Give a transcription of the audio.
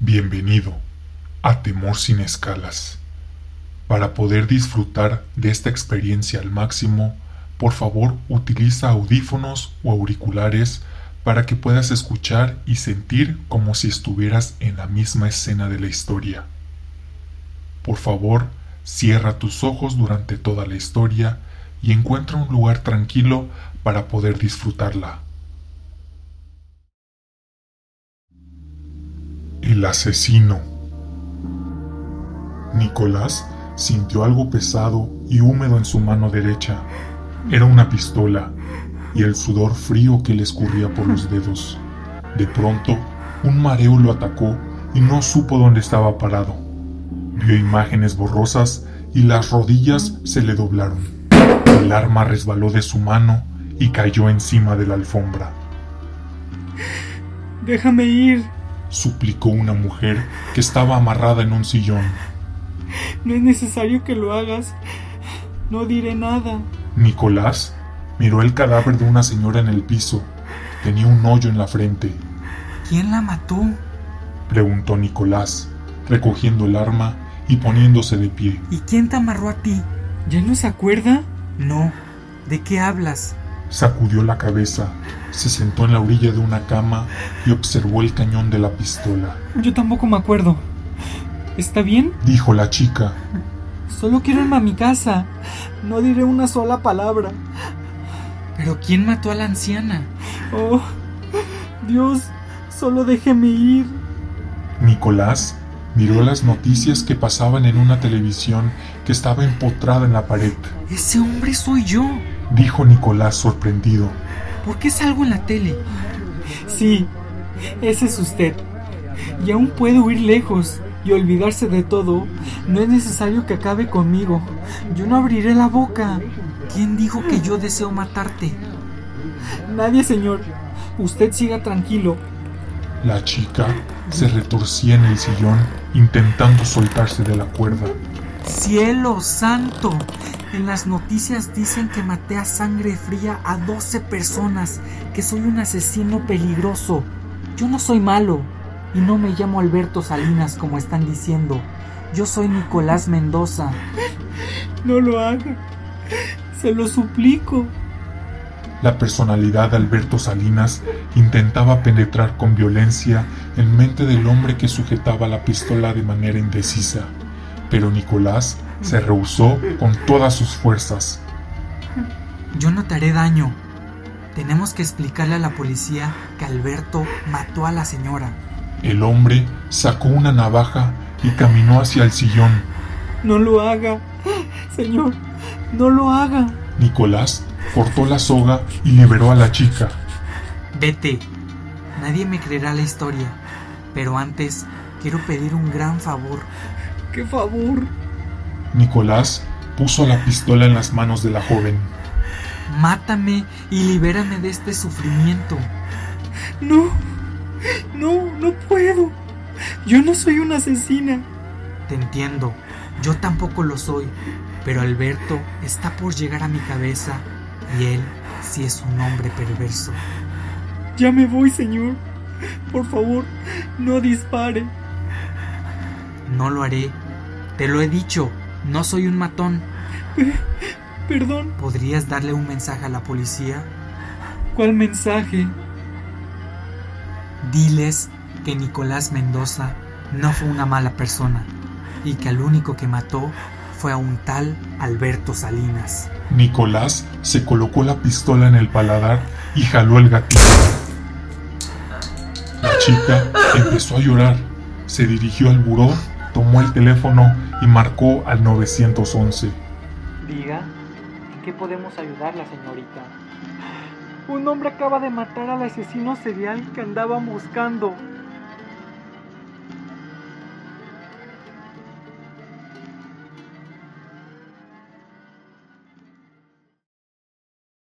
Bienvenido a Temor sin escalas. Para poder disfrutar de esta experiencia al máximo, por favor utiliza audífonos o auriculares para que puedas escuchar y sentir como si estuvieras en la misma escena de la historia. Por favor, cierra tus ojos durante toda la historia y encuentra un lugar tranquilo para poder disfrutarla. El asesino. Nicolás sintió algo pesado y húmedo en su mano derecha. Era una pistola y el sudor frío que le escurría por los dedos. De pronto, un mareo lo atacó y no supo dónde estaba parado. Vio imágenes borrosas y las rodillas se le doblaron. El arma resbaló de su mano y cayó encima de la alfombra. Déjame ir, suplicó una mujer que estaba amarrada en un sillón. No es necesario que lo hagas. No diré nada. Nicolás miró el cadáver de una señora en el piso. Tenía un hoyo en la frente. ¿Quién la mató? preguntó Nicolás, recogiendo el arma y poniéndose de pie. ¿Y quién te amarró a ti? ¿Ya no se acuerda? No. ¿De qué hablas? Sacudió la cabeza, se sentó en la orilla de una cama y observó el cañón de la pistola. Yo tampoco me acuerdo. ¿Está bien? Dijo la chica. Solo quiero irme a mi casa. No diré una sola palabra. ¿Pero quién mató a la anciana? Oh, Dios, solo déjeme ir. Nicolás miró las noticias que pasaban en una televisión que estaba empotrada en la pared. Ese hombre soy yo dijo Nicolás sorprendido. ¿Por qué salgo en la tele? Sí, ese es usted. Y aún puede huir lejos y olvidarse de todo. No es necesario que acabe conmigo. Yo no abriré la boca. ¿Quién dijo que yo deseo matarte? Nadie, señor. Usted siga tranquilo. La chica se retorcía en el sillón intentando soltarse de la cuerda. ¡Cielo santo! En las noticias dicen que maté a sangre fría a 12 personas, que soy un asesino peligroso. Yo no soy malo y no me llamo Alberto Salinas como están diciendo. Yo soy Nicolás Mendoza. No lo haga. Se lo suplico. La personalidad de Alberto Salinas intentaba penetrar con violencia en mente del hombre que sujetaba la pistola de manera indecisa, pero Nicolás se rehusó con todas sus fuerzas. Yo no te haré daño. Tenemos que explicarle a la policía que Alberto mató a la señora. El hombre sacó una navaja y caminó hacia el sillón. No lo haga, señor, no lo haga. Nicolás cortó la soga y liberó a la chica. Vete, nadie me creerá la historia, pero antes quiero pedir un gran favor. ¿Qué favor? Nicolás puso la pistola en las manos de la joven. Mátame y libérame de este sufrimiento. No, no, no puedo. Yo no soy una asesina. Te entiendo, yo tampoco lo soy, pero Alberto está por llegar a mi cabeza y él sí es un hombre perverso. Ya me voy, señor. Por favor, no dispare. No lo haré. Te lo he dicho. No soy un matón. Perdón. ¿Podrías darle un mensaje a la policía? ¿Cuál mensaje? Diles que Nicolás Mendoza no fue una mala persona y que al único que mató fue a un tal Alberto Salinas. Nicolás se colocó la pistola en el paladar y jaló el gatillo. La chica empezó a llorar, se dirigió al buró, tomó el teléfono y marcó al 911. Diga, ¿en qué podemos ayudarla, señorita? Un hombre acaba de matar al asesino serial que andaban buscando.